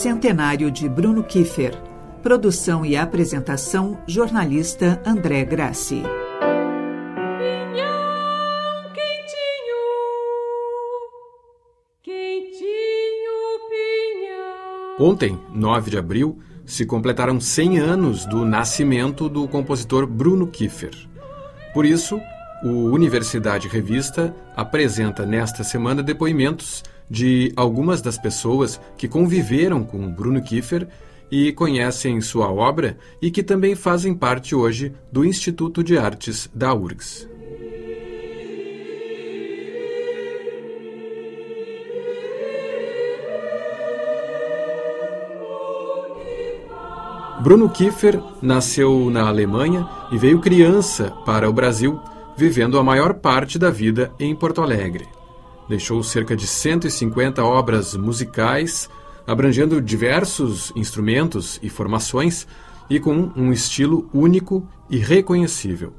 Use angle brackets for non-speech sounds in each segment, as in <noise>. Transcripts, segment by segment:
Centenário de Bruno Kiefer. Produção e apresentação, jornalista André Grassi. Ontem, 9 de abril, se completaram 100 anos do nascimento do compositor Bruno Kiefer. Por isso, o Universidade Revista apresenta nesta semana depoimentos de algumas das pessoas que conviveram com Bruno Kiefer e conhecem sua obra e que também fazem parte hoje do Instituto de Artes da URGS. Bruno Kiefer nasceu na Alemanha e veio criança para o Brasil, vivendo a maior parte da vida em Porto Alegre. Deixou cerca de 150 obras musicais, abrangendo diversos instrumentos e formações e com um estilo único e reconhecível.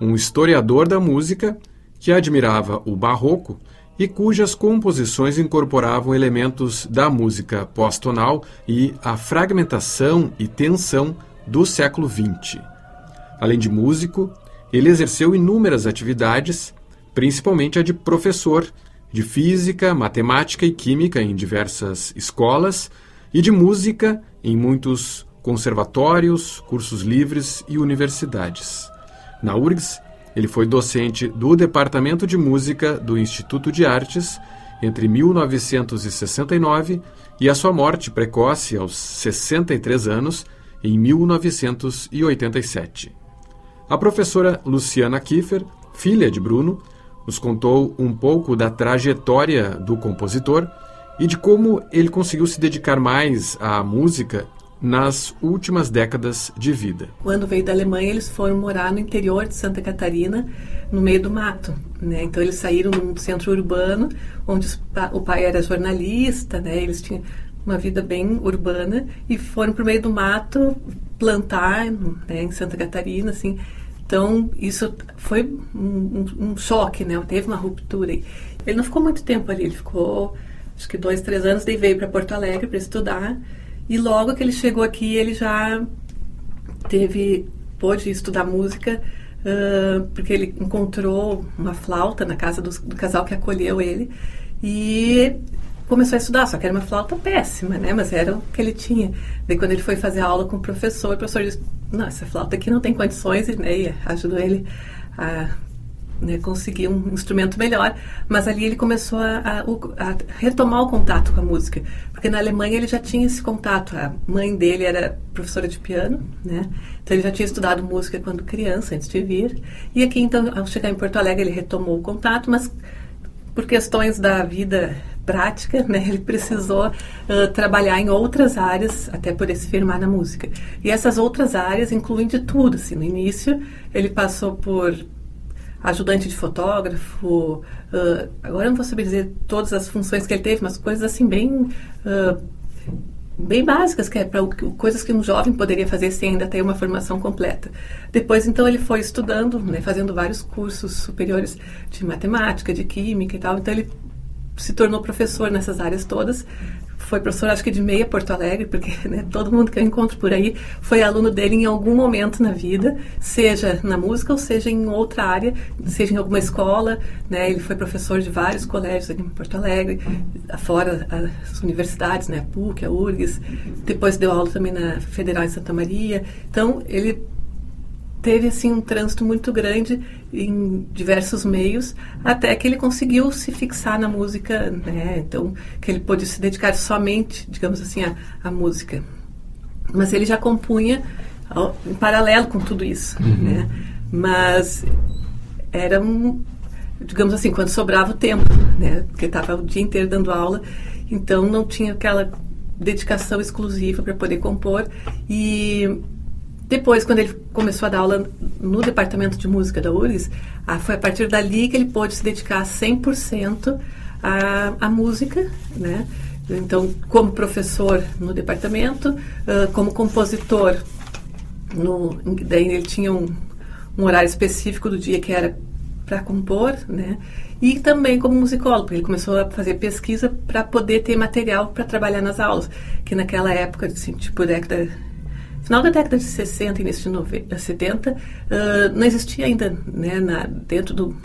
Um historiador da música que admirava o barroco e cujas composições incorporavam elementos da música pós-tonal e a fragmentação e tensão do século XX. Além de músico, ele exerceu inúmeras atividades, principalmente a de professor de física, matemática e química em diversas escolas e de música em muitos conservatórios, cursos livres e universidades. Na URGS, ele foi docente do Departamento de Música do Instituto de Artes entre 1969 e a sua morte precoce aos 63 anos em 1987. A professora Luciana Kiefer, filha de Bruno, nos contou um pouco da trajetória do compositor e de como ele conseguiu se dedicar mais à música nas últimas décadas de vida. Quando veio da Alemanha, eles foram morar no interior de Santa Catarina, no meio do mato. Né? Então, eles saíram num centro urbano, onde o pai era jornalista, né? eles tinham uma vida bem urbana, e foram para o meio do mato plantar né, em Santa Catarina, assim. Então, isso foi um, um, choque, né? Teve uma ruptura. Ele não ficou muito tempo ali, ele ficou, acho que dois, três anos, daí veio para Porto Alegre para estudar. E logo que ele chegou aqui, ele já teve pôde estudar música uh, porque ele encontrou uma flauta na casa do, do, casal que acolheu ele e começou a estudar, só que era uma flauta péssima, né? Mas era o que ele tinha. Daí quando ele foi fazer aula com o professor, o professor disse, não, essa flauta aqui não tem condições, e, né, e ajudou ele a né, conseguir um instrumento melhor, mas ali ele começou a, a, a, retomar o contato com a música, porque na Alemanha ele já tinha esse contato. A mãe dele era professora de piano, né? Então ele já tinha estudado música quando criança, antes de vir. E aqui então, ao chegar em Porto Alegre, ele retomou o contato, mas por questões da vida prática, né, ele precisou uh, trabalhar em outras áreas até poder se firmar na música. E essas outras áreas incluem de tudo. Assim, no início ele passou por ajudante de fotógrafo. Uh, agora eu não vou saber dizer todas as funções que ele teve, mas coisas assim bem uh, bem básicas, que é para coisas que um jovem poderia fazer sem ainda ter uma formação completa. Depois, então, ele foi estudando, né, fazendo vários cursos superiores de matemática, de química e tal. Então, ele se tornou professor nessas áreas todas foi professor, acho que de meia Porto Alegre, porque <laughs> né, todo mundo que eu encontro por aí foi aluno dele em algum momento na vida, seja na música ou seja em outra área, seja em alguma escola. Né, ele foi professor de vários colégios aqui em Porto Alegre, fora as universidades, né, a PUC, a URGS. Depois deu aula também na Federal em Santa Maria. Então, ele teve assim um trânsito muito grande em diversos meios até que ele conseguiu se fixar na música, né? Então que ele pôde se dedicar somente, digamos assim, à, à música. Mas ele já compunha em paralelo com tudo isso, uhum. né? Mas era um, digamos assim, quando sobrava o tempo, né? Porque estava o dia inteiro dando aula, então não tinha aquela dedicação exclusiva para poder compor e depois, quando ele começou a dar aula no departamento de música da URGS, ah, foi a partir dali que ele pôde se dedicar 100% à, à música, né? Então, como professor no departamento, uh, como compositor, no, daí ele tinha um, um horário específico do dia que era para compor, né? E também como musicólogo, ele começou a fazer pesquisa para poder ter material para trabalhar nas aulas, que naquela época, assim, tipo década final da década de 60 início de 90, 70, uh, não existia ainda, né, na, dentro do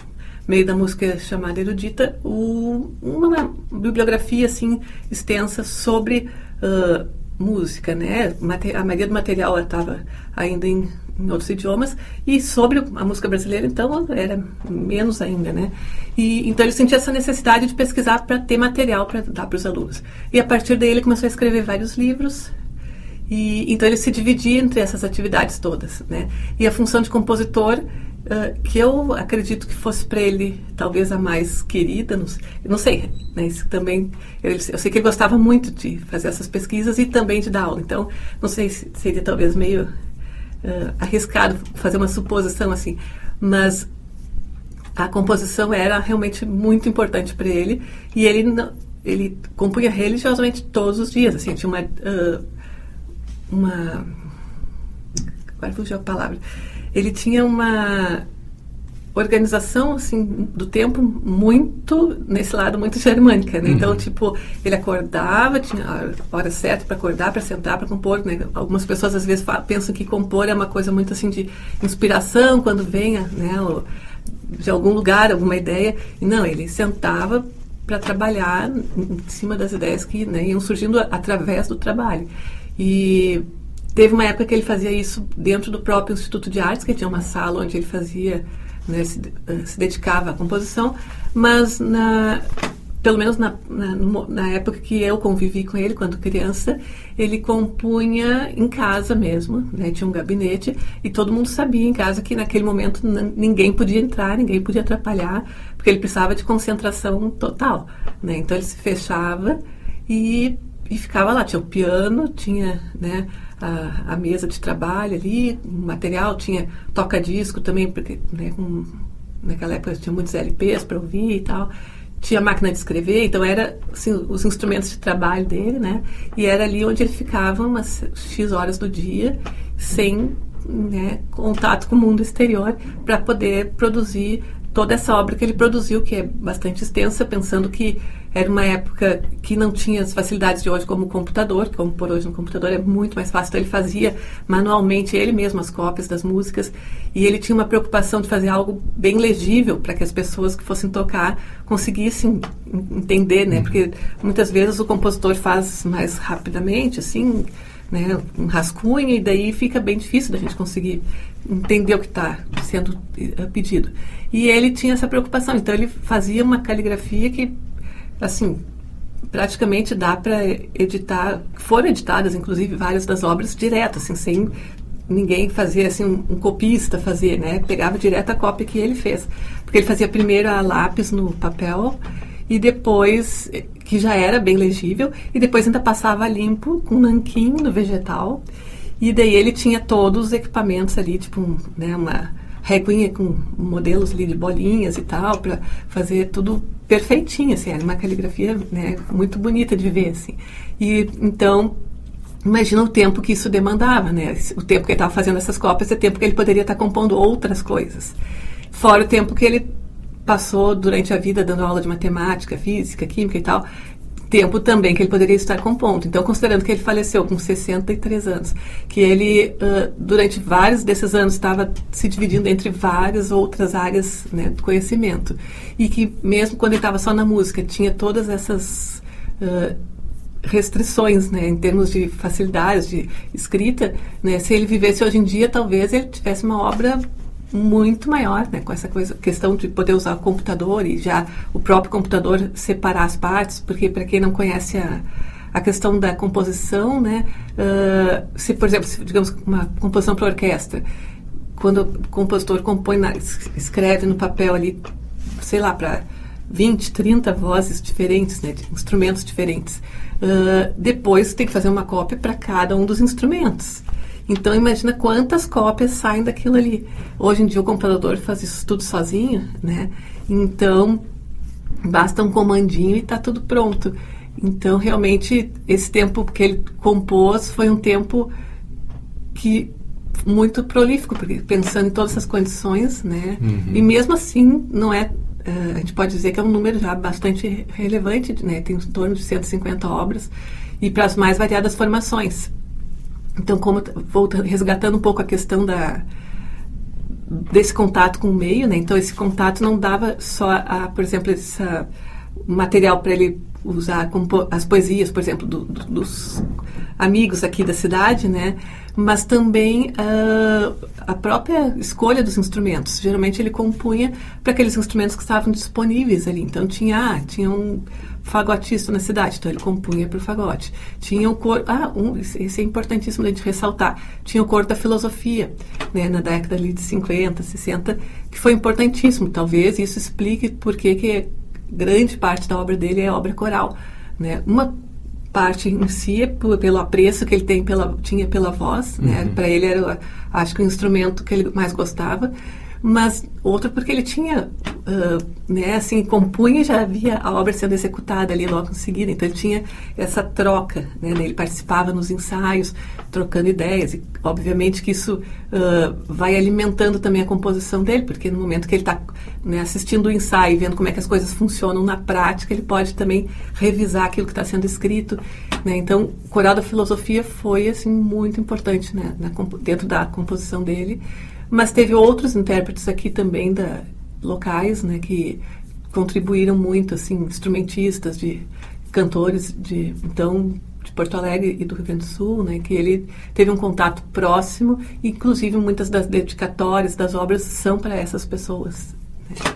meio da música chamada erudita, o, uma bibliografia assim extensa sobre uh, música, né? A maioria do material estava ainda em, em, outros idiomas e sobre a música brasileira, então era menos ainda, né? E então ele sentia essa necessidade de pesquisar para ter material para dar para os alunos. E a partir daí ele começou a escrever vários livros e então ele se dividia entre essas atividades todas, né? E a função de compositor, uh, que eu acredito que fosse para ele talvez a mais querida, não, não sei, né? Isso também eu, eu, sei que ele gostava muito de fazer essas pesquisas e também de dar aula. Então não sei se seria talvez meio uh, arriscado fazer uma suposição assim, mas a composição era realmente muito importante para ele e ele ele compunha religiosamente todos os dias, assim, tinha uma uh, uma. Agora fugiu a palavra. Ele tinha uma organização assim do tempo muito nesse lado muito germânica né? então uhum. tipo ele acordava tinha a hora certa para acordar para sentar para compor né? algumas pessoas às vezes falam, pensam que compor é uma coisa muito assim de inspiração quando venha né de algum lugar alguma ideia e não ele sentava para trabalhar em cima das ideias que né, iam surgindo através do trabalho e teve uma época que ele fazia isso dentro do próprio Instituto de Artes, que tinha uma sala onde ele fazia, né, se, eh, se, dedicava à composição, mas na, pelo menos na, na, na, época que eu convivi com ele, quando criança, ele compunha em casa mesmo, né? tinha um gabinete e todo mundo sabia em casa que naquele momento ninguém podia entrar, ninguém podia atrapalhar, porque ele precisava de concentração total. Né? Então ele se fechava e e ficava lá, tinha o piano, tinha né, a, a mesa de trabalho ali, material, tinha toca-disco também, porque né, naquela época tinha muitos LPs para ouvir e tal, tinha máquina de escrever, então era assim, os instrumentos de trabalho dele, né? E era ali onde ele ficava umas X horas do dia, sem né, contato com o mundo exterior, para poder produzir toda essa obra que ele produziu, que é bastante extensa, pensando que era uma época que não tinha as facilidades de hoje como computador, como por hoje no computador é muito mais fácil. Então ele fazia manualmente ele mesmo as cópias das músicas e ele tinha uma preocupação de fazer algo bem legível para que as pessoas que fossem tocar conseguissem entender, né? Porque muitas vezes o compositor faz mais rapidamente, assim, né, um rascunho e daí fica bem difícil da gente conseguir entender o que está sendo eh, pedido. E ele tinha essa preocupação, então ele fazia uma caligrafia que assim, praticamente dá para editar, foram editadas inclusive várias das obras direto, assim, sem ninguém fazer assim um, um, copista fazer, né? Pegava direto a cópia que ele fez, porque ele fazia primeiro a lápis no papel e depois que já era bem legível e depois ainda passava limpo com nanquim no vegetal e daí ele tinha todos os equipamentos ali, tipo um, né, uma reguinha com modelos ali de bolinhas e tal para fazer tudo perfeitinha, assim, era uma caligrafia né, muito bonita de ver, assim. E então, imagina o tempo que isso demandava, né? O tempo que ele estava fazendo essas cópias é tempo que ele poderia estar tá compondo outras coisas. Fora o tempo que ele passou durante a vida dando aula de matemática, física, química e tal, tempo também que ele poderia estar compondo. Então, considerando que ele faleceu com 63 anos, que ele, uh, durante vários desses anos, estava se dividindo entre várias outras áreas né, do conhecimento, e que mesmo quando ele estava só na música, tinha todas essas. Uh, restrições, né, em termos de facilidades de escrita, né, se ele vivesse hoje em dia, talvez ele tivesse uma obra muito maior, né, com essa coisa, questão de poder usar o computador e já o próprio computador separar as partes, porque para quem não conhece a, a questão da composição, né, uh, se por exemplo, se, digamos uma composição para orquestra, quando o compositor compõe, na, escreve no papel ali, sei lá, para 20, 30 vozes diferentes, né, instrumentos diferentes, uh, depois tem que fazer uma cópia para cada um dos instrumentos. Então imagina quantas cópias saem daquilo ali. Hoje em dia o computador faz isso tudo sozinho, né? Então basta um comandinho e está tudo pronto. Então realmente esse tempo que ele compôs foi um tempo que muito prolífico, porque pensando em todas essas condições, né? Uhum. E mesmo assim, não é Uh, a gente pode dizer que é um número já bastante relevante, né? tem em torno de 150 obras e para as mais variadas formações. Então, como voltando, resgatando um pouco a questão da desse contato com o meio, né? Então esse contato não dava só a, por exemplo, esse material para ele usar as poesias, por exemplo, do, do, dos amigos aqui da cidade, né? Mas também uh, a própria escolha dos instrumentos. Geralmente ele compunha para aqueles instrumentos que estavam disponíveis ali. Então tinha, ah, tinha um fagotista na cidade, então ele compunha para o fagote. Tinha o cor, ah, um, esse é importantíssimo a gente ressaltar. Tinha o coro da filosofia, né, na década ali de 50, 60, que foi importantíssimo. Talvez isso explique por que grande parte da obra dele é obra coral, né? Uma parte em si é pelo apreço que ele tem pela tinha pela voz, né? Uhum. Para ele era, acho que o instrumento que ele mais gostava mas outra porque ele tinha, uh, né, assim, compunha e já havia a obra sendo executada ali logo em seguida, então ele tinha essa troca, né, ele participava nos ensaios, trocando ideias, e obviamente que isso uh, vai alimentando também a composição dele, porque no momento que ele está né, assistindo o ensaio, vendo como é que as coisas funcionam na prática, ele pode também revisar aquilo que está sendo escrito, né, então Coral da Filosofia foi, assim, muito importante, né, na, dentro da composição dele, mas teve outros intérpretes aqui também da locais, né, que contribuíram muito, assim, instrumentistas, de cantores de então de Porto Alegre e do Rio Grande do Sul, né, que ele teve um contato próximo, inclusive muitas das dedicatórias das obras são para essas pessoas.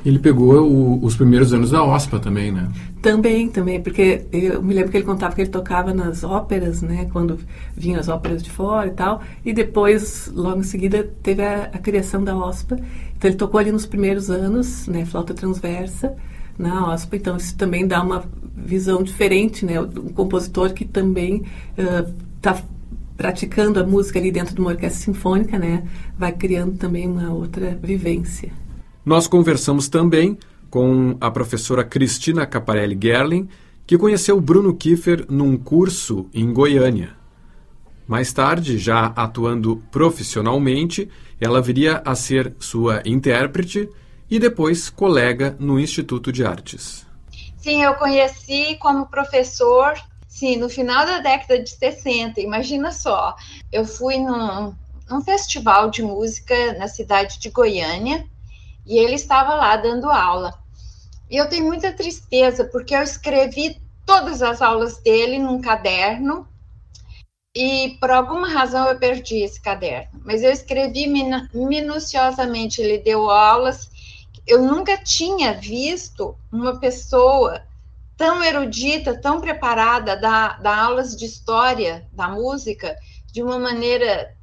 Ele pegou o, os primeiros anos da OSPA também, né? Também, também, porque eu me lembro que ele contava que ele tocava nas óperas, né? Quando vinham as óperas de fora e tal. E depois, logo em seguida, teve a, a criação da OSPA. Então ele tocou ali nos primeiros anos, né? Flauta transversa na OSPA. Então isso também dá uma visão diferente, né? Um compositor que também está uh, praticando a música ali dentro de uma orquestra sinfônica, né? Vai criando também uma outra vivência. Nós conversamos também com a professora Cristina Caparelli Gerling, que conheceu Bruno Kiefer num curso em Goiânia. Mais tarde, já atuando profissionalmente, ela viria a ser sua intérprete e depois colega no Instituto de Artes. Sim, eu conheci como professor, sim, no final da década de 60. Imagina só, eu fui num, num festival de música na cidade de Goiânia e ele estava lá dando aula. E eu tenho muita tristeza, porque eu escrevi todas as aulas dele num caderno, e por alguma razão eu perdi esse caderno. Mas eu escrevi minuciosamente, ele deu aulas. Eu nunca tinha visto uma pessoa tão erudita, tão preparada, dar, dar aulas de história da música de uma maneira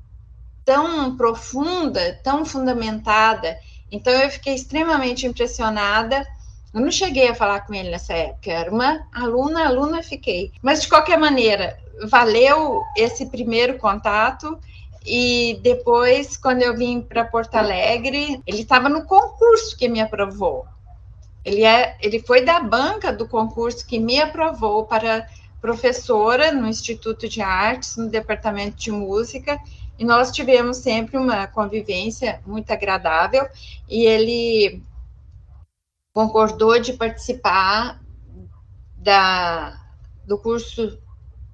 tão profunda, tão fundamentada. Então eu fiquei extremamente impressionada. Eu não cheguei a falar com ele nessa época, era uma aluna, aluna fiquei. Mas de qualquer maneira, valeu esse primeiro contato. E depois, quando eu vim para Porto Alegre, ele estava no concurso que me aprovou. Ele, é, ele foi da banca do concurso que me aprovou para professora no Instituto de Artes, no departamento de música, e nós tivemos sempre uma convivência muito agradável e ele concordou de participar da, do curso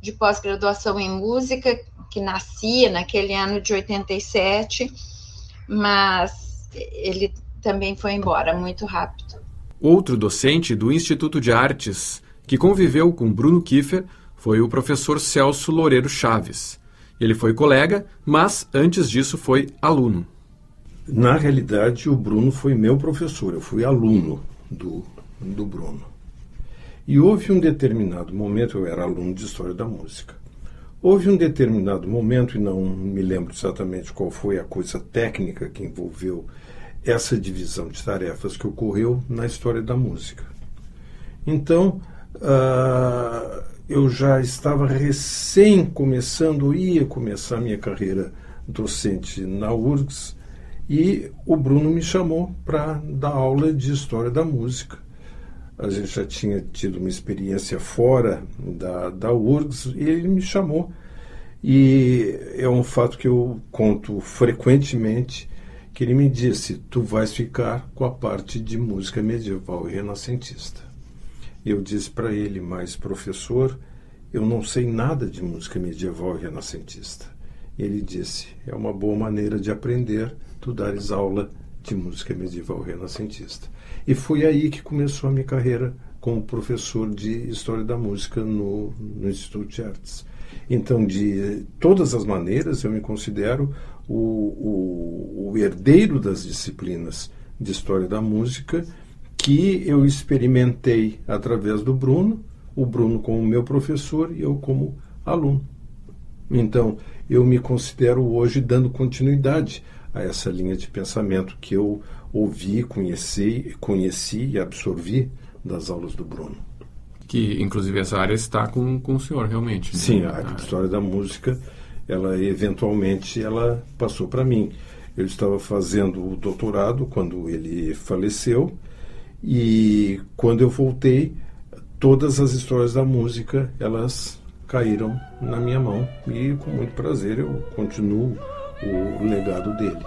de pós-graduação em música que nascia naquele ano de 87, mas ele também foi embora muito rápido. Outro docente do Instituto de Artes que conviveu com Bruno Kiefer foi o professor Celso Loureiro Chaves. Ele foi colega, mas antes disso foi aluno. Na realidade, o Bruno foi meu professor, eu fui aluno do, do Bruno. E houve um determinado momento, eu era aluno de História da Música, houve um determinado momento, e não me lembro exatamente qual foi a coisa técnica que envolveu essa divisão de tarefas que ocorreu na história da música. Então, uh, eu já estava recém começando, ia começar minha carreira docente na URGS, e o Bruno me chamou para dar aula de História da Música. A gente já tinha tido uma experiência fora da, da URGS, e ele me chamou. E é um fato que eu conto frequentemente que ele me disse: "Tu vais ficar com a parte de música medieval e renascentista". Eu disse para ele: "Mas professor, eu não sei nada de música medieval e renascentista". Ele disse: "É uma boa maneira de aprender, tu dares aula de música medieval e renascentista". E foi aí que começou a minha carreira como professor de História da Música no, no Instituto de Artes. Então, de todas as maneiras, eu me considero o, o, o herdeiro das disciplinas de História da Música que eu experimentei através do Bruno, o Bruno como meu professor e eu como aluno. Então, eu me considero hoje dando continuidade a essa linha de pensamento que eu ouvi, conheci, conheci e absorvi das aulas do Bruno. Que, inclusive, essa área está com, com o senhor, realmente. Né? Sim, a área de História da Música, ela eventualmente, ela passou para mim. Eu estava fazendo o doutorado quando ele faleceu e quando eu voltei, todas as histórias da música, elas caíram na minha mão e com muito prazer eu continuo o legado dele.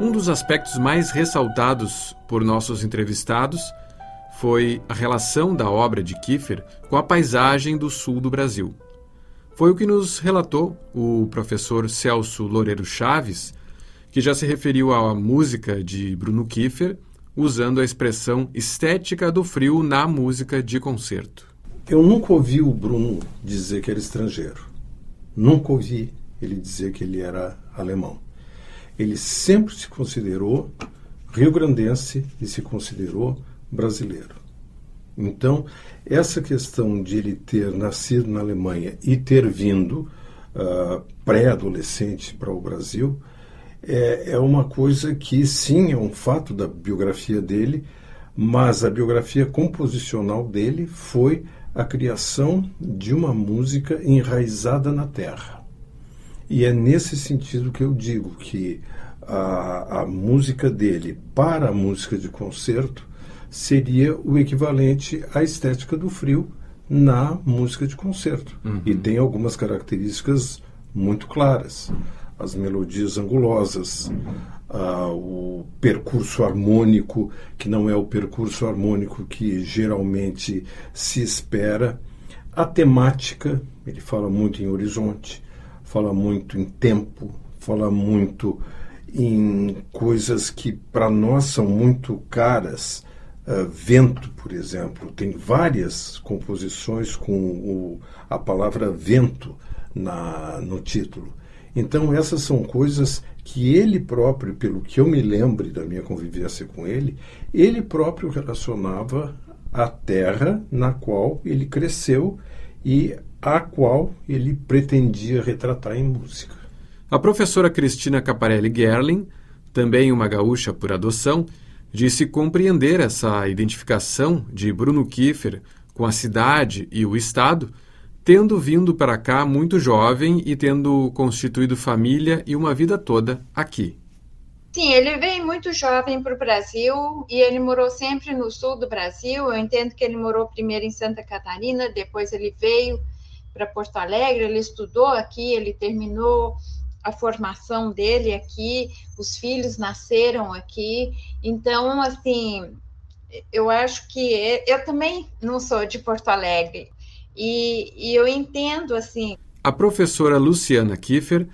Um dos aspectos mais ressaltados por nossos entrevistados foi a relação da obra de Kiefer com a paisagem do sul do Brasil. Foi o que nos relatou o professor Celso Loureiro Chaves, que já se referiu à música de Bruno Kiefer usando a expressão estética do frio na música de concerto. Eu nunca ouvi o Bruno dizer que era estrangeiro. Nunca ouvi ele dizer que ele era alemão. Ele sempre se considerou rio-grandense e se considerou brasileiro. Então, essa questão de ele ter nascido na Alemanha e ter vindo uh, pré-adolescente para o Brasil é, é uma coisa que, sim, é um fato da biografia dele, mas a biografia composicional dele foi a criação de uma música enraizada na terra. E é nesse sentido que eu digo que a, a música dele para a música de concerto seria o equivalente à estética do frio na música de concerto. Uhum. E tem algumas características muito claras. As melodias angulosas, uh, o percurso harmônico, que não é o percurso harmônico que geralmente se espera, a temática, ele fala muito em horizonte, fala muito em tempo, fala muito em coisas que para nós são muito caras, Uh, vento, por exemplo, tem várias composições com o, a palavra vento na, no título. Então, essas são coisas que ele próprio, pelo que eu me lembre da minha convivência com ele, ele próprio relacionava à terra na qual ele cresceu e a qual ele pretendia retratar em música. A professora Cristina Caparelli Gerling, também uma gaúcha por adoção, disse compreender essa identificação de Bruno Kiefer com a cidade e o Estado, tendo vindo para cá muito jovem e tendo constituído família e uma vida toda aqui. Sim, ele veio muito jovem para o Brasil e ele morou sempre no sul do Brasil. Eu entendo que ele morou primeiro em Santa Catarina, depois ele veio para Porto Alegre, ele estudou aqui, ele terminou a formação dele aqui, os filhos nasceram aqui. Então, assim, eu acho que eu também não sou de Porto Alegre e, e eu entendo assim. A professora Luciana Kiefer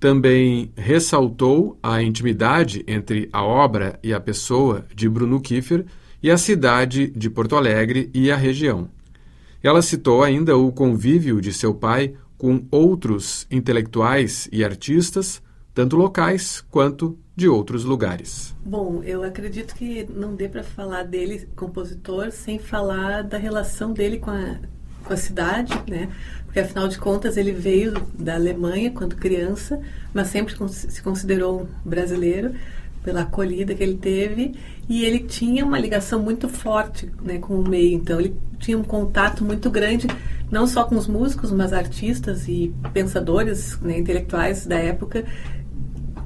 também ressaltou a intimidade entre a obra e a pessoa de Bruno Kiefer e a cidade de Porto Alegre e a região. Ela citou ainda o convívio de seu pai com outros intelectuais e artistas, tanto locais quanto de outros lugares. Bom, eu acredito que não dê para falar dele compositor sem falar da relação dele com a, com a cidade, né? Porque afinal de contas ele veio da Alemanha quando criança, mas sempre se considerou brasileiro pela acolhida que ele teve e ele tinha uma ligação muito forte né, com o meio. Então ele tinha um contato muito grande não só com os músicos, mas artistas e pensadores né, intelectuais da época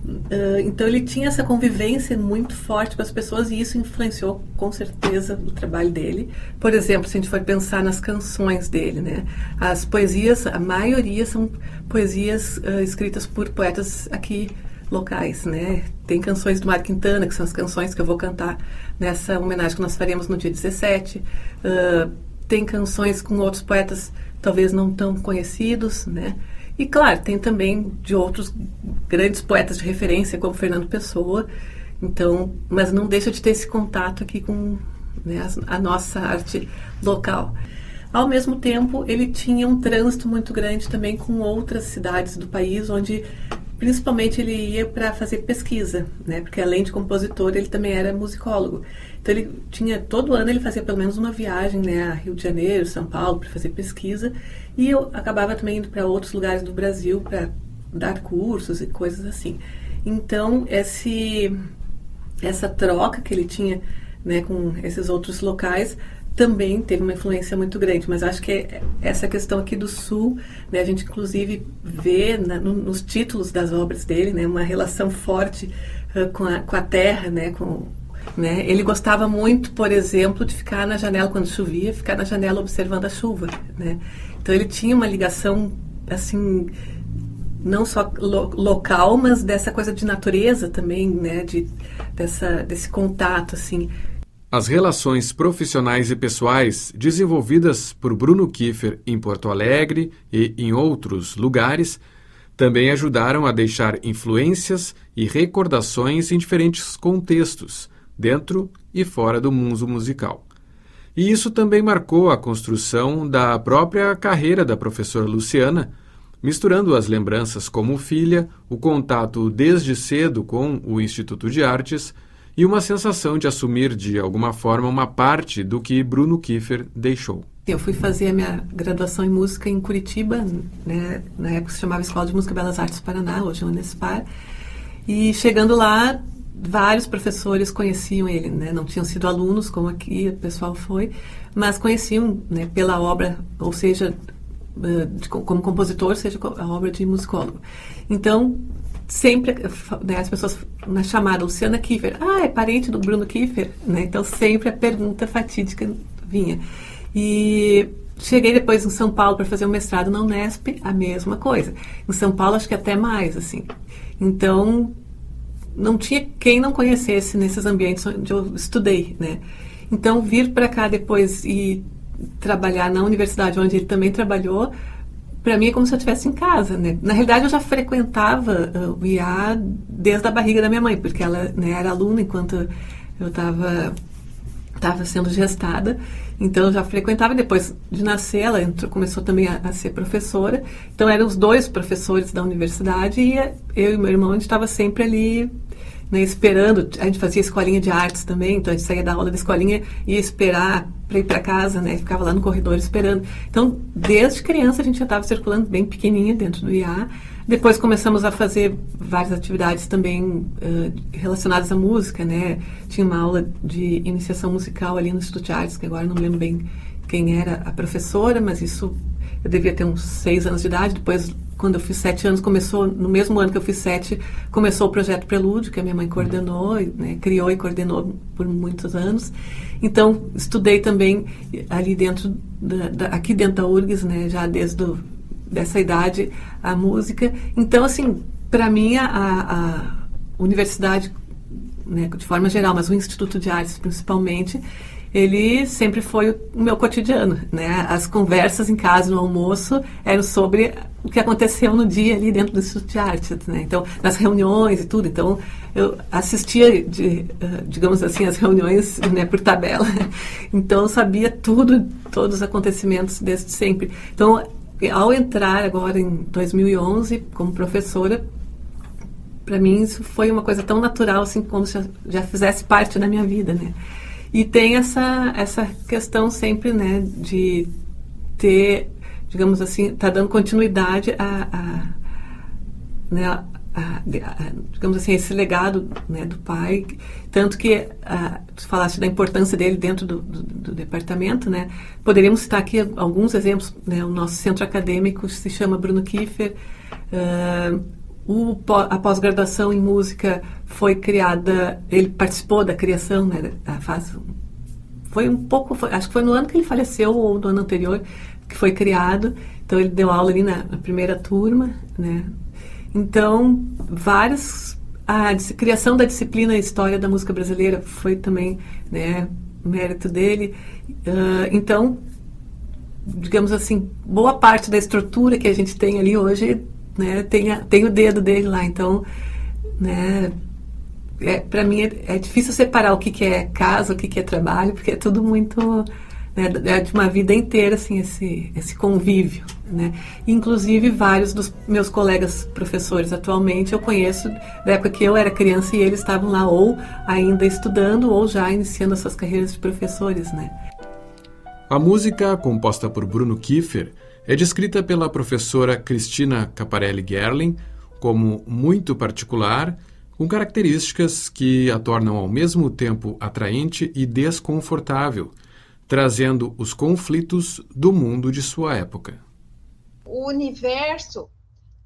Uh, então ele tinha essa convivência muito forte com as pessoas e isso influenciou com certeza o trabalho dele. Por exemplo, se a gente for pensar nas canções dele, né? As poesias, a maioria são poesias uh, escritas por poetas aqui locais, né? Tem canções do Mar Quintana, que são as canções que eu vou cantar nessa homenagem que nós faremos no dia 17. Uh, tem canções com outros poetas talvez não tão conhecidos, né? E claro, tem também de outros grandes poetas de referência, como Fernando Pessoa. Então, mas não deixa de ter esse contato aqui com né, a nossa arte local. Ao mesmo tempo, ele tinha um trânsito muito grande também com outras cidades do país, onde principalmente ele ia para fazer pesquisa, né? Porque além de compositor, ele também era musicólogo. Então ele tinha todo ano ele fazia pelo menos uma viagem, né, a Rio de Janeiro, São Paulo para fazer pesquisa, e eu acabava também indo para outros lugares do Brasil para dar cursos e coisas assim. Então esse essa troca que ele tinha, né, com esses outros locais também teve uma influência muito grande, mas acho que é essa questão aqui do Sul, né, a gente inclusive vê na, no, nos títulos das obras dele, né, uma relação forte uh, com, a, com a terra, né, com, né, ele gostava muito, por exemplo, de ficar na janela quando chovia, ficar na janela observando a chuva, né. Então ele tinha uma ligação assim não só lo, local, mas dessa coisa de natureza também, né, de dessa desse contato assim as relações profissionais e pessoais desenvolvidas por Bruno Kiefer em Porto Alegre e em outros lugares também ajudaram a deixar influências e recordações em diferentes contextos, dentro e fora do mundo musical. E isso também marcou a construção da própria carreira da professora Luciana, misturando as lembranças como filha, o contato desde cedo com o Instituto de Artes e uma sensação de assumir de alguma forma uma parte do que Bruno Kiefer deixou. Eu fui fazer a minha graduação em música em Curitiba, né? na época se chamava Escola de Música Belas Artes Paraná, hoje é Unespar. E chegando lá, vários professores conheciam ele, né? Não tinham sido alunos, como aqui o pessoal foi, mas conheciam né, pela obra, ou seja, eh, de, como compositor, seja a obra de musicólogo. Então, sempre né, as pessoas na chamada Luciana Kiefer, ah, é parente do Bruno Kiefer, né? Então sempre a pergunta fatídica vinha. E cheguei depois em São Paulo para fazer um mestrado na Unesp, a mesma coisa. Em São Paulo acho que até mais, assim. Então não tinha quem não conhecesse nesses ambientes onde eu estudei, né? Então vir para cá depois e trabalhar na universidade onde ele também trabalhou para mim é como se eu estivesse em casa, né? Na realidade, eu já frequentava uh, o IA desde a barriga da minha mãe, porque ela né, era aluna enquanto eu estava estava sendo gestada, então eu já frequentava. Depois de nascer, ela entrou, começou também a, a, ser professora. Então eram os dois professores da universidade e eu e meu irmão a gente estava sempre ali né, esperando. A gente fazia escolinha de artes também, então a gente saía da aula da escolinha e ia esperar para ir para casa, né? Ficava lá no corredor esperando. Então, desde criança a gente já estava circulando bem pequenininha dentro do IA. Depois começamos a fazer várias atividades também uh, relacionadas à música, né? Tinha uma aula de iniciação musical ali no Instituto de Artes, que agora não lembro bem quem era a professora, mas isso eu devia ter uns seis anos de idade. Depois quando eu fiz sete anos, começou, no mesmo ano que eu fiz sete, começou o projeto Prelúdio, que a minha mãe coordenou, né, criou e coordenou por muitos anos. Então, estudei também ali dentro, da, da, aqui dentro da URGS, né, já desde do, dessa idade, a música. Então, assim, para mim, a, a universidade, né, de forma geral, mas o Instituto de Artes principalmente, ele sempre foi o meu cotidiano, né? As conversas em casa no almoço eram sobre o que aconteceu no dia ali dentro do Instituto de Artes, né? Então, nas reuniões e tudo. Então, eu assistia, de, uh, digamos assim, as reuniões né, por tabela. <laughs> Então, eu sabia tudo, todos os acontecimentos desde sempre. Então, ao entrar agora em 2011 como professora, para mim isso foi uma coisa tão natural assim como se já fizesse parte da minha vida, né? E tem essa, essa questão sempre, né, de ter, digamos assim, tá dando continuidade a, a né, a, a, digamos assim, esse legado né, do pai. Tanto que, a, tu falaste da importância dele dentro do, do, do, departamento, né? Poderíamos citar aqui alguns exemplos. Né? O nosso centro acadêmico se chama Bruno Kiefer. Uh, o, a pós-graduação em música foi criada, ele participou da criação, né? Faz, foi um pouco, foi, acho que foi no ano que ele faleceu ou no ano anterior que foi criado. Então ele deu aula ali na, na primeira turma, né? Então vários a criação da disciplina História da Música Brasileira foi também, né, mérito dele. Uh, então, digamos assim, boa parte da estrutura que a gente tem ali hoje né? Tem, a, tem o dedo dele lá, então, né? É, para mim é, é, difícil separar o que, que é casa, o que, que é trabalho, porque é tudo muito né, é de uma vida inteira assim esse esse convívio, né? Inclusive vários dos meus colegas professores atualmente eu conheço da época que eu era criança e eles estavam lá ou ainda estudando ou já iniciando as suas carreiras de professores, né? A música composta por Bruno Kiefer é descrita pela professora Cristina Caparelli Gerling como muito particular, com características que a tornam ao mesmo tempo atraente e desconfortável, trazendo os conflitos do mundo de sua época. O universo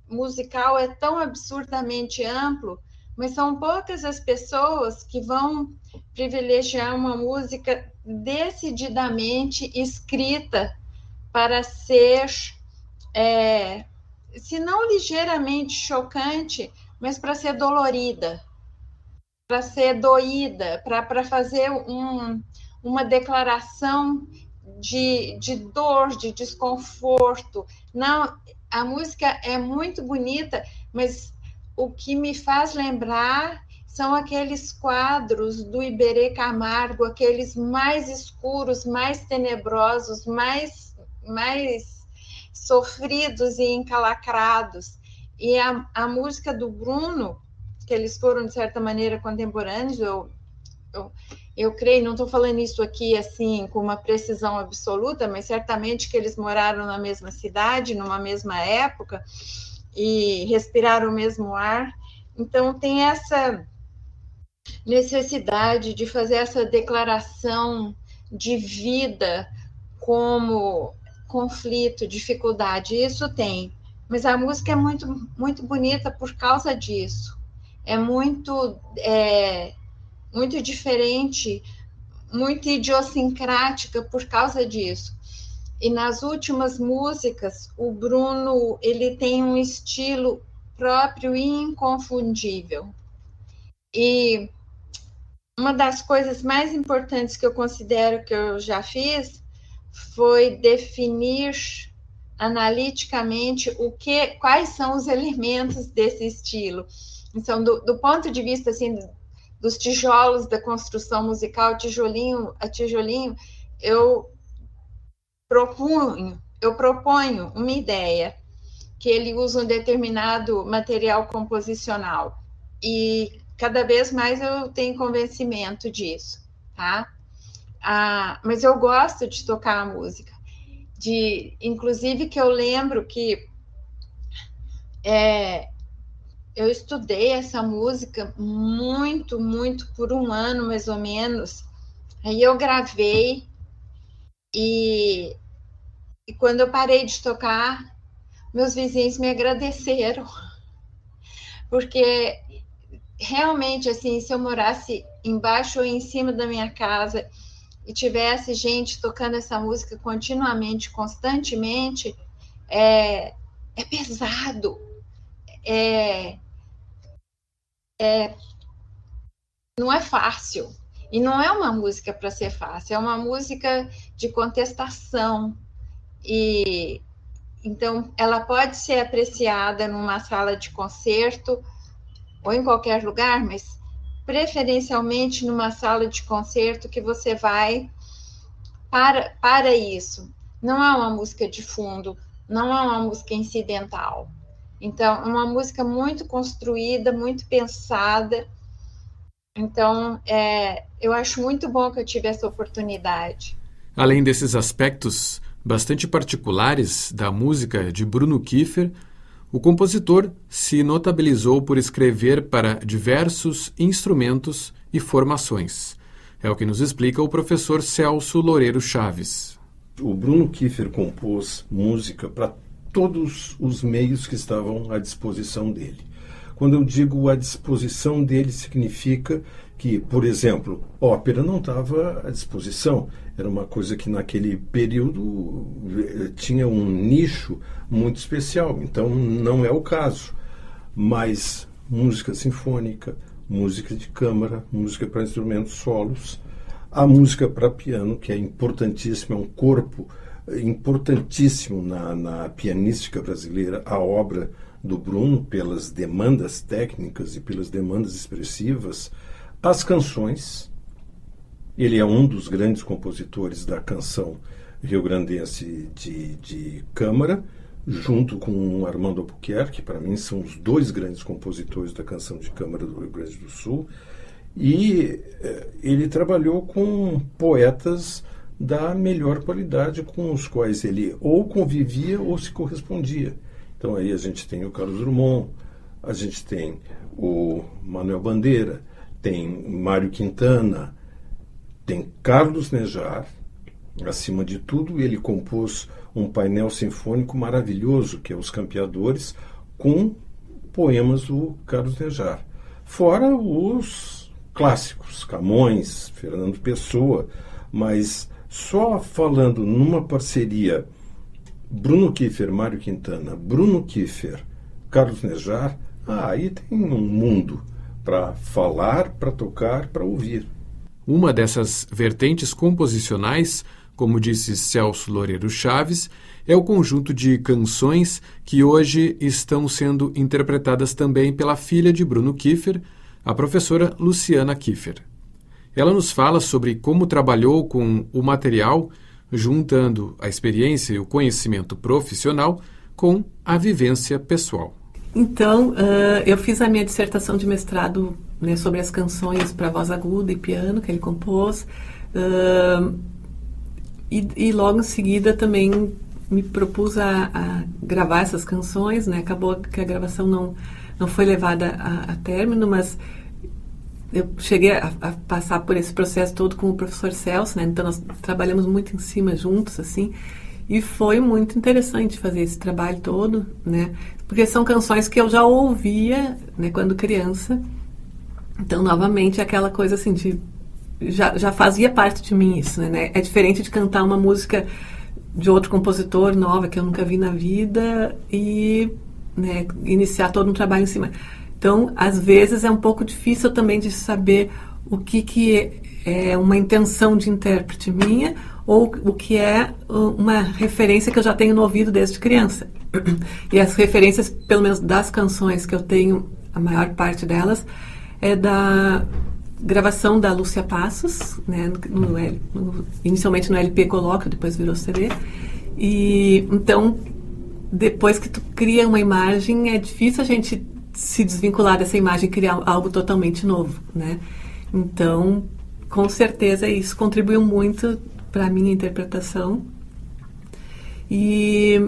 musical é tão absurdamente amplo, mas são poucas as pessoas que vão privilegiar uma música decididamente escrita para ser, é, se não ligeiramente chocante, mas para ser dolorida, para ser doída, para fazer um, uma declaração de, de dor, de desconforto. Não, a música é muito bonita, mas o que me faz lembrar são aqueles quadros do Iberê Camargo, aqueles mais escuros, mais tenebrosos, mais mais sofridos e encalacrados. E a, a música do Bruno, que eles foram, de certa maneira, contemporâneos, eu, eu, eu creio, não estou falando isso aqui assim com uma precisão absoluta, mas certamente que eles moraram na mesma cidade, numa mesma época, e respiraram o mesmo ar. Então, tem essa necessidade de fazer essa declaração de vida como conflito, dificuldade, isso tem. Mas a música é muito, muito bonita por causa disso. É muito, é, muito diferente, muito idiosincrática por causa disso. E nas últimas músicas, o Bruno ele tem um estilo próprio e inconfundível. E uma das coisas mais importantes que eu considero que eu já fiz foi definir analiticamente o que, quais são os elementos desse estilo. Então, do, do ponto de vista assim dos tijolos da construção musical, tijolinho a tijolinho, eu propunho, eu proponho uma ideia que ele usa um determinado material composicional e cada vez mais eu tenho convencimento disso, tá? Ah, mas eu gosto de tocar a música. De, inclusive que eu lembro que é, eu estudei essa música muito, muito por um ano mais ou menos. Aí eu gravei e, e quando eu parei de tocar, meus vizinhos me agradeceram, porque realmente assim, se eu morasse embaixo ou em cima da minha casa e tivesse gente tocando essa música continuamente, constantemente, é, é pesado, é, é, não é fácil. E não é uma música para ser fácil, é uma música de contestação. E então ela pode ser apreciada numa sala de concerto ou em qualquer lugar, mas preferencialmente numa sala de concerto que você vai para, para isso. Não é uma música de fundo, não é uma música incidental. Então, é uma música muito construída, muito pensada. Então, é, eu acho muito bom que eu tive essa oportunidade. Além desses aspectos bastante particulares da música de Bruno Kiefer, o compositor se notabilizou por escrever para diversos instrumentos e formações. É o que nos explica o professor Celso Loureiro Chaves. O Bruno Kiefer compôs música para todos os meios que estavam à disposição dele. Quando eu digo à disposição dele, significa que, por exemplo, ópera não estava à disposição. Era uma coisa que naquele período eh, tinha um nicho muito especial. Então não é o caso. Mas música sinfônica, música de câmara, música para instrumentos solos, a música para piano, que é importantíssima, é um corpo importantíssimo na, na pianística brasileira, a obra do Bruno, pelas demandas técnicas e pelas demandas expressivas, as canções. Ele é um dos grandes compositores da canção rio-grandense de, de câmara, junto com Armando Albuquerque, que para mim são os dois grandes compositores da canção de câmara do Rio Grande do Sul. E eh, ele trabalhou com poetas da melhor qualidade com os quais ele ou convivia ou se correspondia. Então aí a gente tem o Carlos Drummond, a gente tem o Manuel Bandeira, tem Mário Quintana, tem Carlos Nejar. Acima de tudo, ele compôs um painel sinfônico maravilhoso, que é Os Campeadores, com poemas do Carlos Nejar. Fora os clássicos, Camões, Fernando Pessoa, mas só falando numa parceria Bruno Kiefer, Mário Quintana, Bruno Kiefer, Carlos Nejar, ah, aí tem um mundo para falar, para tocar, para ouvir. Uma dessas vertentes composicionais, como disse Celso Loureiro Chaves, é o conjunto de canções que hoje estão sendo interpretadas também pela filha de Bruno Kiefer, a professora Luciana Kiefer. Ela nos fala sobre como trabalhou com o material, juntando a experiência e o conhecimento profissional com a vivência pessoal. Então, uh, eu fiz a minha dissertação de mestrado né, sobre as canções para voz aguda e piano que ele compôs. Uh, e, e, logo em seguida também me propus a, a, gravar essas canções. Né? Acabou que a gravação não, não foi levada a, a término, mas eu cheguei a, a, passar por esse processo todo com o professor Celso, né? Então nós trabalhamos muito em cima juntos, assim, e foi muito interessante fazer esse trabalho todo, né? Porque são canções que eu já ouvia, né? Quando criança. Então, novamente, aquela coisa assim de já, já fazia parte de mim isso, né? É diferente de cantar uma música de outro compositor nova que eu nunca vi na vida e né, iniciar todo um trabalho em cima. Então, às vezes é um pouco difícil também de saber o que, que é uma intenção de intérprete minha ou o que é uh, uma referência que eu já tenho no ouvido desde criança. E as referências, pelo menos das canções que eu tenho, a maior parte delas, é da gravação da Lúcia Passos, né, no, no, inicialmente no LP Colóquio, depois virou CD. E então, depois que tu cria uma imagem, é difícil a gente se desvincular dessa imagem e criar algo totalmente novo, né? Então, com certeza isso contribuiu muito para a minha interpretação. E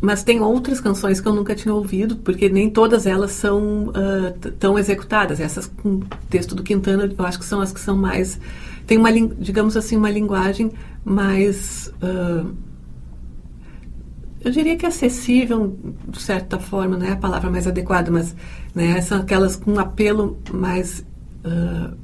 mas tem outras canções que eu nunca tinha ouvido, porque nem todas elas são uh, tão executadas. Essas com texto do Quintana, eu acho que são as que são mais tem uma digamos assim uma linguagem mais uh, eu diria que acessível, de certa forma, não é a palavra mais adequada, mas né, são aquelas com um apelo mais uh,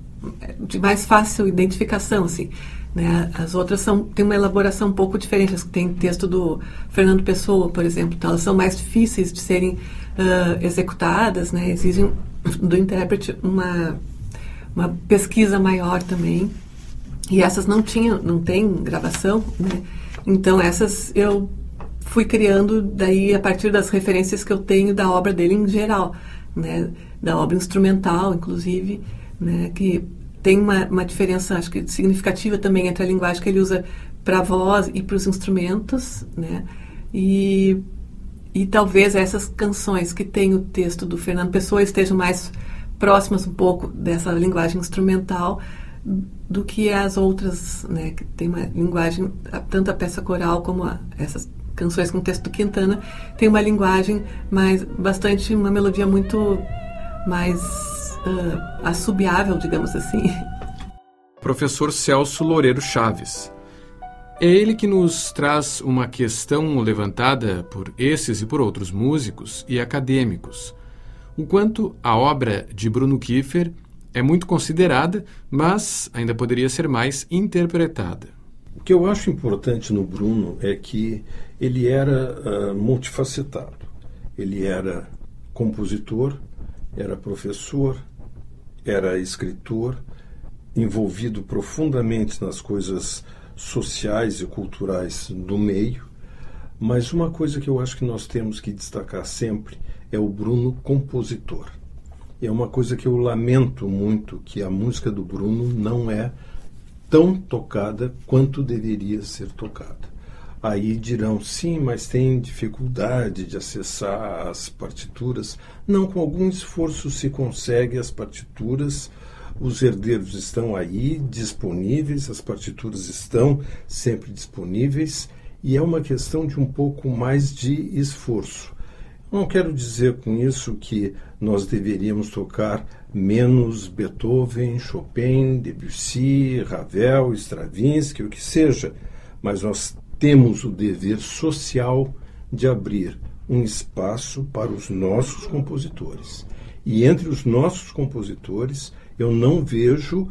de mais fácil identificação, assim. Né? As outras são têm uma elaboração um pouco diferente. Tem texto do Fernando Pessoa, por exemplo, então elas são mais difíceis de serem uh, executadas, né? exigem do intérprete uma uma pesquisa maior também. E essas não tinham, não tem gravação, né? Então essas eu fui criando daí a partir das referências que eu tenho da obra dele em geral, né, da obra instrumental, inclusive, né, que tem uma, uma diferença, acho que significativa também entre a linguagem que ele usa para a voz e para os instrumentos, né, e, e talvez essas canções que tem o texto do Fernando Pessoa estejam mais próximas um pouco dessa linguagem instrumental do que as outras, né, que tem uma linguagem, tanto a peça coral como a, essas canções com texto do Quintana, tem uma linguagem mais bastante uma melodia muito mais uh, assobiável, digamos assim. Professor Celso Loureiro Chaves. É ele que nos traz uma questão levantada por esses e por outros músicos e acadêmicos. O quanto a obra de Bruno Kiefer é muito considerada, mas ainda poderia ser mais interpretada. O que eu acho importante no Bruno é que ele era uh, multifacetado. Ele era compositor, era professor, era escritor, envolvido profundamente nas coisas sociais e culturais do meio. Mas uma coisa que eu acho que nós temos que destacar sempre é o Bruno compositor. É uma coisa que eu lamento muito que a música do Bruno não é tão tocada quanto deveria ser tocada. Aí dirão, sim, mas tem dificuldade de acessar as partituras. Não, com algum esforço se consegue as partituras. Os herdeiros estão aí disponíveis, as partituras estão sempre disponíveis e é uma questão de um pouco mais de esforço. Não quero dizer com isso que nós deveríamos tocar menos Beethoven, Chopin, Debussy, Ravel, Stravinsky, o que seja, mas nós temos o dever social de abrir um espaço para os nossos compositores. E entre os nossos compositores, eu não vejo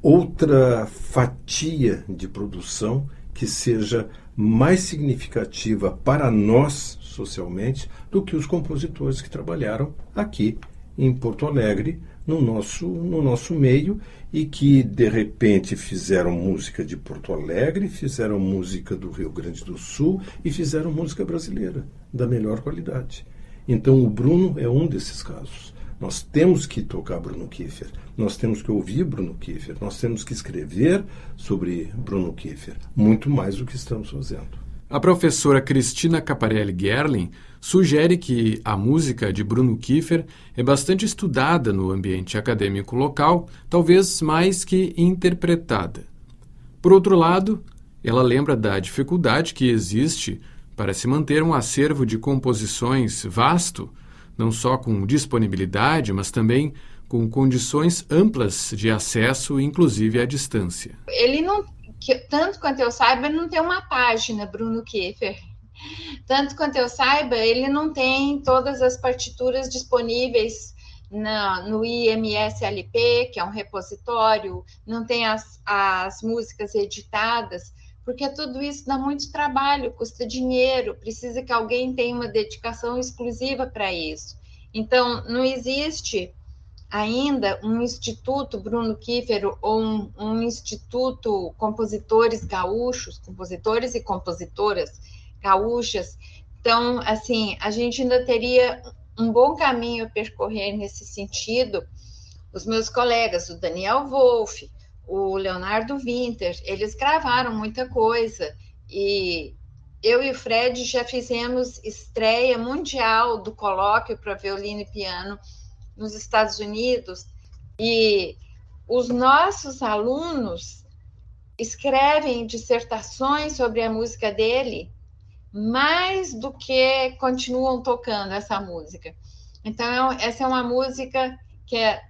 outra fatia de produção que seja mais significativa para nós socialmente do que os compositores que trabalharam aqui em Porto Alegre no nosso, no nosso meio e que de repente fizeram música de Porto Alegre, fizeram música do Rio Grande do Sul e fizeram música brasileira da melhor qualidade. Então o Bruno é um desses casos. Nós temos que tocar Bruno Kiefer, nós temos que ouvir Bruno Kiefer, nós temos que escrever sobre Bruno Kiefer, muito mais do que estamos fazendo. A professora Cristina Caparelli Gerling sugere que a música de Bruno Kiefer é bastante estudada no ambiente acadêmico local, talvez mais que interpretada. Por outro lado, ela lembra da dificuldade que existe para se manter um acervo de composições vasto, não só com disponibilidade, mas também com condições amplas de acesso, inclusive à distância. Ele não, tanto quanto eu saiba, não tem uma página Bruno Kiefer tanto quanto eu saiba, ele não tem todas as partituras disponíveis na, no IMSLP, que é um repositório, não tem as, as músicas editadas, porque tudo isso dá muito trabalho, custa dinheiro, precisa que alguém tenha uma dedicação exclusiva para isso. Então, não existe ainda um instituto Bruno Kiefer ou um, um instituto compositores gaúchos, compositores e compositoras gaúchas. Então, assim, a gente ainda teria um bom caminho a percorrer nesse sentido. Os meus colegas, o Daniel Wolff, o Leonardo Winter, eles gravaram muita coisa e eu e o Fred já fizemos estreia mundial do colóquio para violino e piano nos Estados Unidos e os nossos alunos escrevem dissertações sobre a música dele mais do que continuam tocando essa música. Então, essa é uma música que é,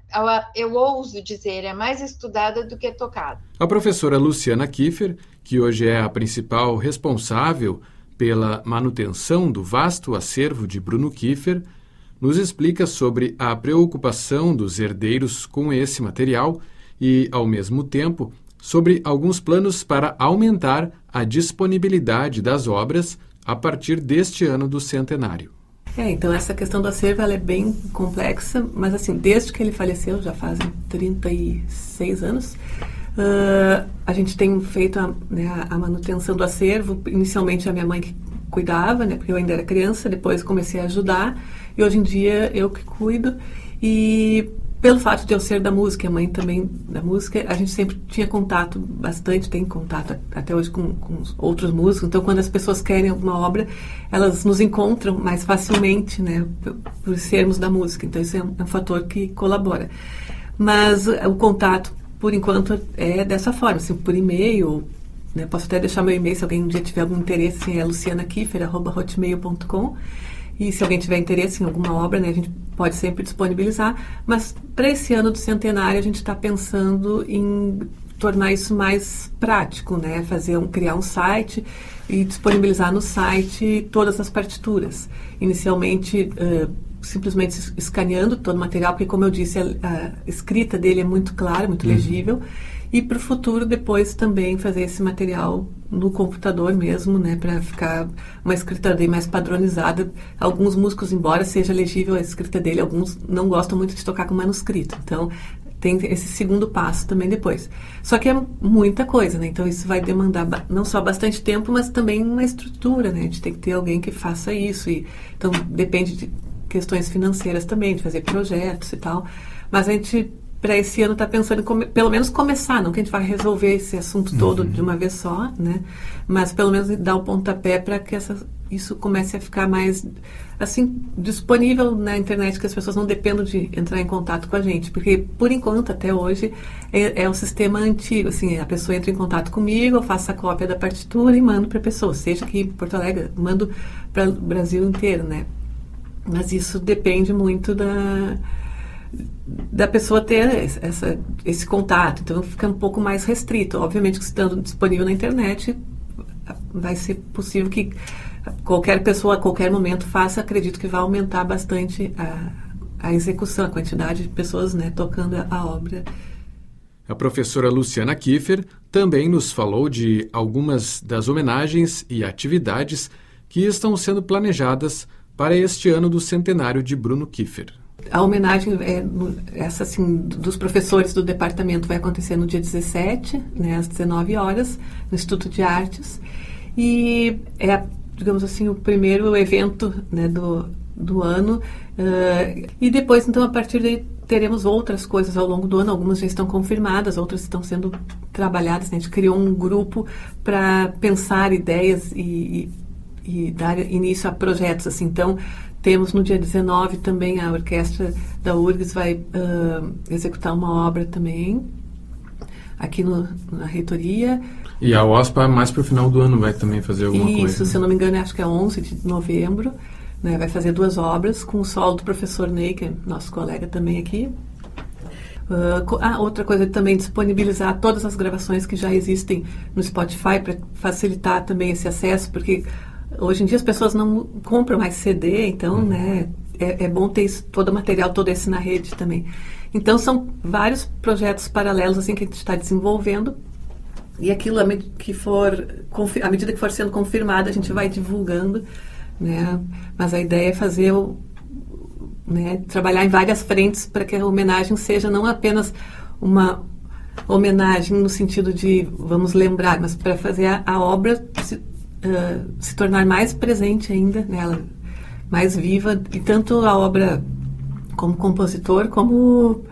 eu ouso dizer, é mais estudada do que tocada. A professora Luciana Kiefer, que hoje é a principal responsável pela manutenção do vasto acervo de Bruno Kiefer, nos explica sobre a preocupação dos herdeiros com esse material e, ao mesmo tempo, sobre alguns planos para aumentar a disponibilidade das obras a partir deste ano do centenário. É, então essa questão do acervo é bem complexa, mas assim, desde que ele faleceu, já fazem 36 anos, uh, a gente tem feito a, né, a, manutenção do acervo. Inicialmente a minha mãe que cuidava, né, porque eu ainda era criança, depois comecei a ajudar, e hoje em dia eu que cuido. E pelo fato de eu ser da música, a mãe também da música, a gente sempre tinha contato bastante, tem contato até hoje com, com outros músicos. Então, quando as pessoas querem alguma obra, elas nos encontram mais facilmente, né, por, sermos da música. Então, isso é um, é um fator que colabora. Mas o contato, por enquanto, é dessa forma, assim, por e-mail. Né, posso até deixar meu e-mail se alguém um dia tiver algum interesse, é lucianakiffer.hotmail.com. E se alguém tiver interesse em alguma obra, né, a gente pode sempre disponibilizar. Mas para esse ano do centenário, a gente está pensando em tornar isso mais prático, né? Fazer um, criar um site e disponibilizar no site todas as partituras. Inicialmente, uh, simplesmente escaneando todo o material, porque, como eu disse, a, a escrita dele é muito clara, muito uhum. legível. E para o futuro, depois também fazer esse material no computador mesmo, né, para ficar uma escrita bem mais padronizada. Alguns músicos, embora seja legível a escrita dele, alguns não gostam muito de tocar com manuscrito. Então, tem esse segundo passo também depois. Só que é muita coisa, né? Então isso vai demandar não só bastante tempo, mas também uma estrutura, né? De ter que ter alguém que faça isso. E, então depende de questões financeiras também, de fazer projetos e tal. Mas a gente para esse ano está pensando em pelo menos começar, não que a gente vai resolver esse assunto todo uhum. de uma vez só, né? Mas pelo menos dar o pontapé para que essa, isso comece a ficar mais assim disponível na internet, que as pessoas não dependam de entrar em contato com a gente, porque por enquanto até hoje é, é um sistema antigo, assim a pessoa entra em contato comigo, eu faço a cópia da partitura e mando para a pessoa, seja aqui em Porto Alegre, mando para o Brasil inteiro, né? Mas isso depende muito da da pessoa ter essa, esse contato. Então fica um pouco mais restrito. Obviamente que estando disponível na internet, vai ser possível que qualquer pessoa a qualquer momento faça. Acredito que vai aumentar bastante a, a execução, a quantidade de pessoas né, tocando a obra. A professora Luciana Kiefer também nos falou de algumas das homenagens e atividades que estão sendo planejadas para este ano do centenário de Bruno Kiefer. A homenagem, é, essa assim, dos professores do departamento vai acontecer no dia 17, né, às 19 horas, no Instituto de Artes. E é, digamos assim, o primeiro evento né, do, do ano. Uh, e depois, então, a partir daí, teremos outras coisas ao longo do ano. Algumas já estão confirmadas, outras estão sendo trabalhadas. Né? A gente criou um grupo para pensar ideias e, e, e, dar início a projetos. Assim. Então, temos no dia 19 também a orquestra da URGS vai uh, executar uma obra também aqui no, na reitoria. E a OSPA mais para o final do ano vai também fazer alguma Isso, coisa? Isso, se eu não me engano, acho que é 11 de novembro. Né, vai fazer duas obras com o solo do professor Ney, que é nosso colega também aqui. Uh, ah, outra coisa também disponibilizar todas as gravações que já existem no Spotify para facilitar também esse acesso, porque Hoje em dia as pessoas não compram mais CD, então, uhum. né, é, é, bom ter isso, todo o material, todo esse na rede também. Então, são vários projetos paralelos assim que a gente está desenvolvendo e aquilo que for, à medida que for sendo confirmado, a gente vai divulgando, né? Mas a ideia é fazer o, né, trabalhar em várias frentes para que a homenagem seja não apenas uma homenagem no sentido de vamos lembrar, mas para fazer a, a obra se, uh, se tornar mais presente ainda nela, mais viva, e tanto a obra como compositor, como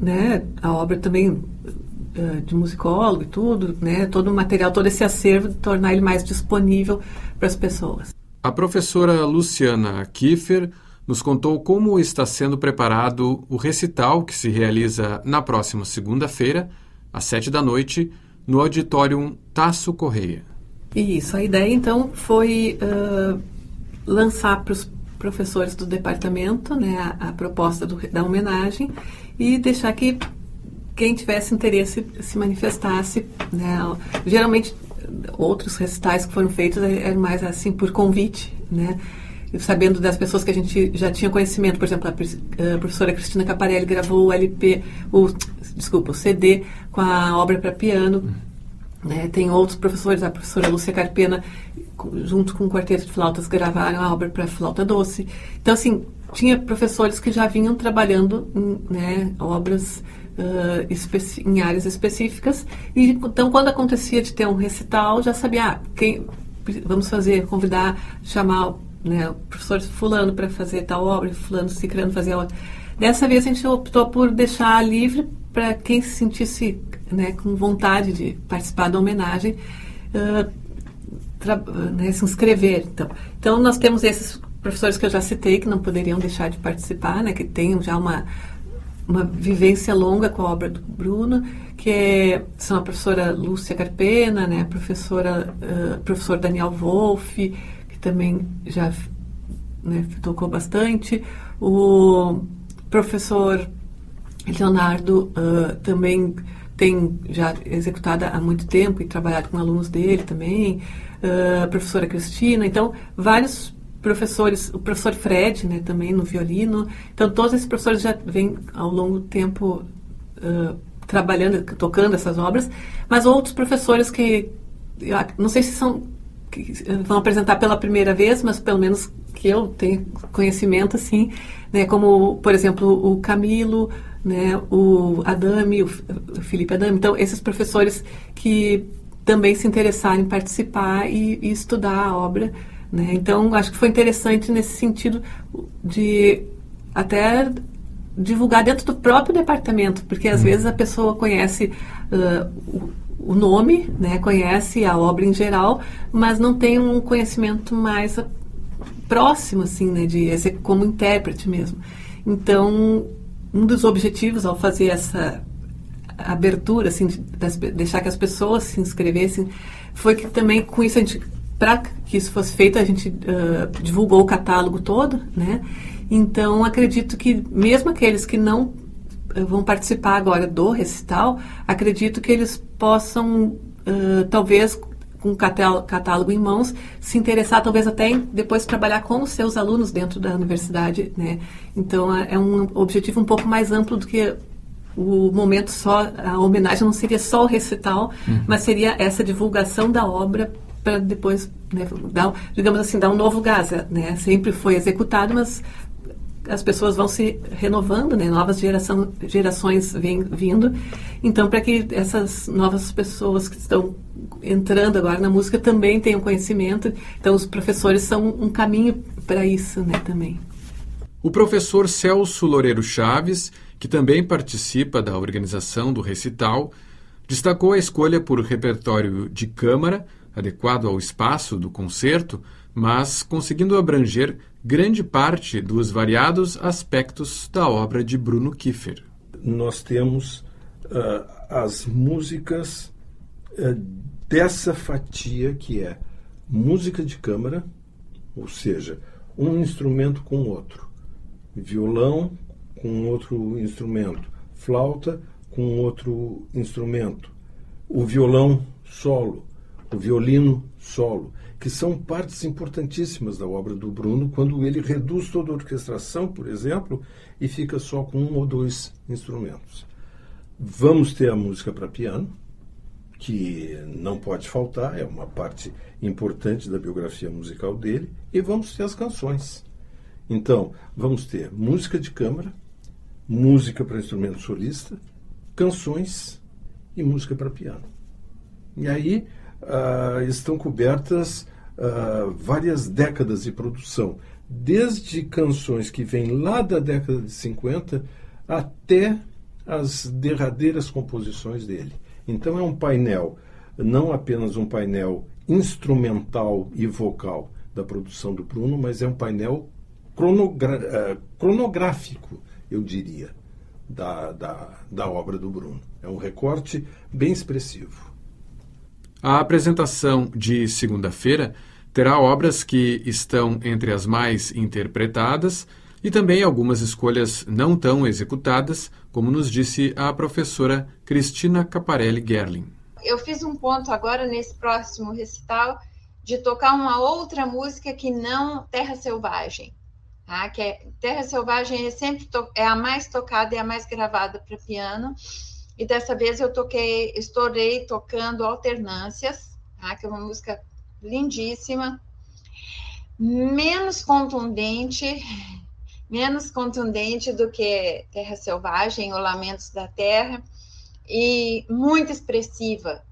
né, a obra também uh, de musicólogo e tudo, né, todo o material, todo esse acervo, tornar ele mais disponível para as pessoas. A professora Luciana Kiefer nos contou como está sendo preparado o recital que se realiza na próxima segunda-feira, às sete da noite, no Auditório Tasso Correia. Isso, a ideia então foi uh, lançar para os professores do departamento né, a, a proposta do, da homenagem e deixar que quem tivesse interesse se manifestasse. Né? Geralmente, outros recitais que foram feitos eram mais assim por convite, né? sabendo das pessoas que a gente já tinha conhecimento. Por exemplo, a, professora Cristina Caparelli gravou o LP, o, desculpa, o CD com a obra para piano né? Tem outros professores, a professora Lúcia Carpena, junto com o quarteto de flautas, gravaram a obra para flauta doce. Então, assim, tinha professores que já vinham trabalhando em né, obras uh, em áreas específicas. E, então, quando acontecia de ter um recital, já sabia, ah, quem, vamos fazer, convidar, chamar né, o professor fulano para fazer tal obra, fulano querendo fazer a outra. Dessa vez a gente optou por deixar livre para quem se sentisse né, com vontade de participar da homenagem, uh, né, se inscrever. Então. então, nós temos esses professores que eu já citei, que não poderiam deixar de participar, né, que têm já uma, uma vivência longa com a obra do Bruno, que é, são a professora Lúcia Carpena, né, a professora, uh, professor Daniel Wolff, que também já né, tocou bastante, o professor Leonardo uh, também tem já executada há muito tempo e trabalhado com alunos dele também, uh, a professora Cristina, então vários professores, o professor Fred, né, também no violino, então todos esses professores já vêm ao longo do tempo uh, trabalhando, tocando essas obras, mas outros professores que não sei se são que vão apresentar pela primeira vez, mas pelo menos que eu tenho conhecimento assim, né, como por exemplo o Camilo, né, o Adame, o Felipe Adame, então esses professores que também se interessaram em participar e, e estudar a obra, né, então acho que foi interessante nesse sentido de até divulgar dentro do próprio departamento, porque às uhum. vezes a pessoa conhece uh, o nome, né, conhece a obra em geral, mas não tem um conhecimento mais próximo, assim, né, de como intérprete mesmo. Então, um dos objetivos ao fazer essa abertura, assim, de, de deixar que as pessoas se inscrevessem, foi que também com isso a gente, para que isso fosse feito, a gente uh, divulgou o catálogo todo, né? Então, acredito que mesmo aqueles que não vão participar agora do recital, acredito que eles possam, uh, talvez, com o catálogo em mãos, se interessar talvez até em depois trabalhar com os seus alunos dentro da universidade, né? Então é, é um objetivo um pouco mais amplo do que o momento só, a homenagem não seria só o recital, uhum. mas seria essa divulgação da obra para depois, né, dar, digamos assim, dar um novo gás, né? Sempre foi executado, mas as pessoas vão se renovando, né? novas geração, gerações vêm vindo. Então, para que essas novas pessoas que estão entrando agora na música também tenham conhecimento, então os professores são um caminho para isso né, também. O professor Celso Loureiro Chaves, que também participa da organização do recital, destacou a escolha por repertório de câmara, adequado ao espaço do concerto, mas conseguindo abranger grande parte dos variados aspectos da obra de Bruno Kiefer. Nós temos uh, as músicas uh, dessa fatia que é música de câmara, ou seja, um instrumento com outro, violão com outro instrumento, flauta com outro instrumento, o violão solo, o violino solo que são partes importantíssimas da obra do Bruno, quando ele reduz toda a orquestração, por exemplo, e fica só com um ou dois instrumentos. Vamos ter a música para piano, que não pode faltar, é uma parte importante da biografia musical dele, e vamos ter as canções. Então, vamos ter música de câmara, música para instrumento solista, canções e música para piano. E aí uh, estão cobertas uh, várias décadas de produção, desde canções que vêm lá da década de 50 até as derradeiras composições dele. Então é um painel, não apenas um painel instrumental e vocal da produção do Bruno, mas é um painel cronogra uh, cronográfico, eu diria, da, da, da obra do Bruno. É um recorte bem expressivo. A apresentação de segunda-feira terá obras que estão entre as mais interpretadas e também algumas escolhas não tão executadas, como nos disse a professora Cristina Caparelli Gerling. Eu fiz um ponto agora nesse próximo recital de tocar uma outra música que não Terra Selvagem. Tá? Que é, Terra Selvagem é sempre é a mais tocada e a mais gravada para piano. E dessa vez eu toquei, estourei tocando alternâncias, tá? que é uma música lindíssima, menos contundente, menos contundente do que Terra Selvagem ou Lamentos da Terra, e muito expressiva.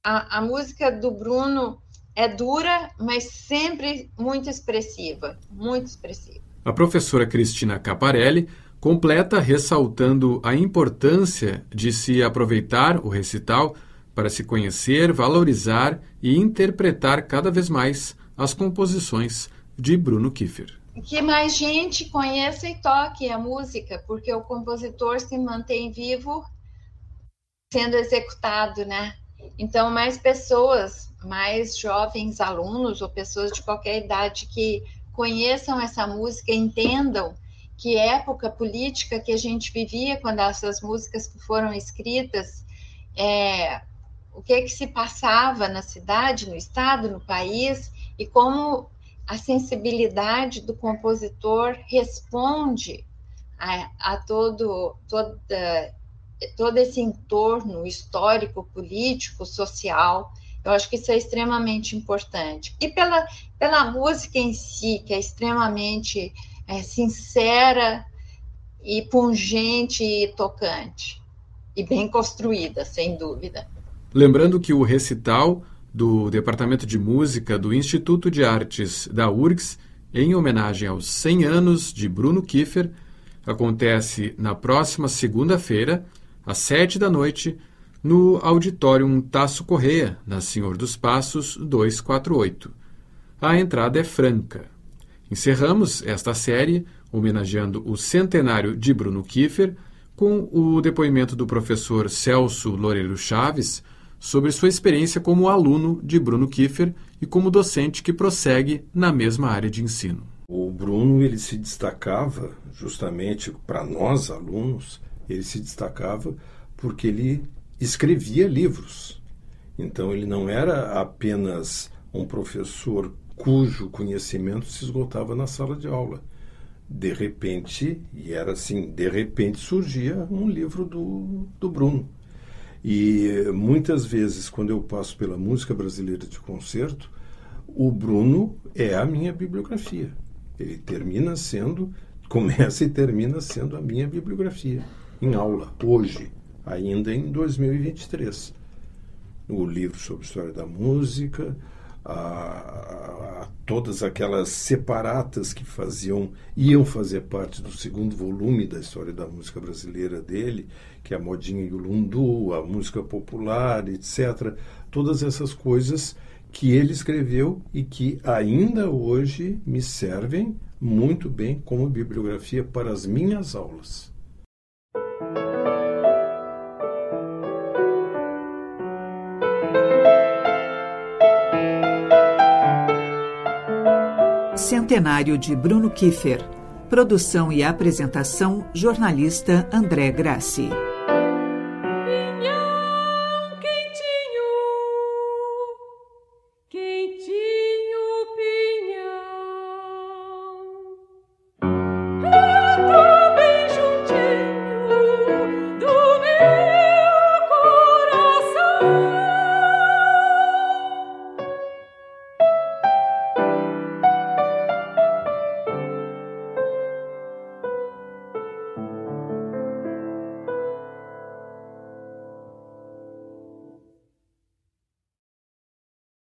A, a música do Bruno é dura, mas sempre muito expressiva, muito expressiva. A professora Cristina Caparelli completa ressaltando a importância de se aproveitar o recital para se conhecer, valorizar e interpretar cada vez mais as composições de Bruno Kiefer. Que mais gente conheça e toque a música, porque o compositor se mantém vivo sendo executado, né? Então, mais pessoas, mais jovens alunos ou pessoas de qualquer idade que conheçam essa música, entendam que época política que a gente vivia quando essas músicas foram escritas, é, o que, que se passava na cidade, no estado, no país, e como a sensibilidade do compositor responde a, a todo, todo esse entorno histórico, político, social. Eu acho que isso é extremamente importante. E pela, pela música em si, que é extremamente é, sincera e pungente e tocante. E bem construída, sem dúvida. Lembrando que o recital do Departamento de Música do Instituto de Artes da URGS, em homenagem aos 100 anos de Bruno Kiefer, acontece na próxima segunda-feira, às sete da noite, no Auditório Tasso Correia, na Senhor dos Passos 248. A entrada é franca. Encerramos esta série homenageando o centenário de Bruno Kiefer com o depoimento do professor Celso Loureiro Chaves sobre sua experiência como aluno de Bruno Kiefer e como docente que prossegue na mesma área de ensino. O Bruno ele se destacava justamente para nós alunos, ele se destacava porque ele escrevia livros. Então ele não era apenas um professor cujo conhecimento se esgotava na sala de aula. De repente, e era assim, de repente surgia um livro do, do Bruno. E muitas vezes, quando eu passo pela música brasileira de concerto, o Bruno é a minha bibliografia. Ele termina sendo, <laughs> começa e termina sendo a minha bibliografia em aula, hoje, ainda em 2023. O livro sobre história da música, a, a, todas aquelas separatas que faziam iam fazer parte do segundo volume da história da música brasileira dele, que é a modinha e o lundu, a música popular, etc. Todas essas coisas que ele escreveu e que ainda hoje me servem muito bem como bibliografia para as minhas aulas. Centenário de Bruno Kiefer. Produção e apresentação, jornalista André Grassi.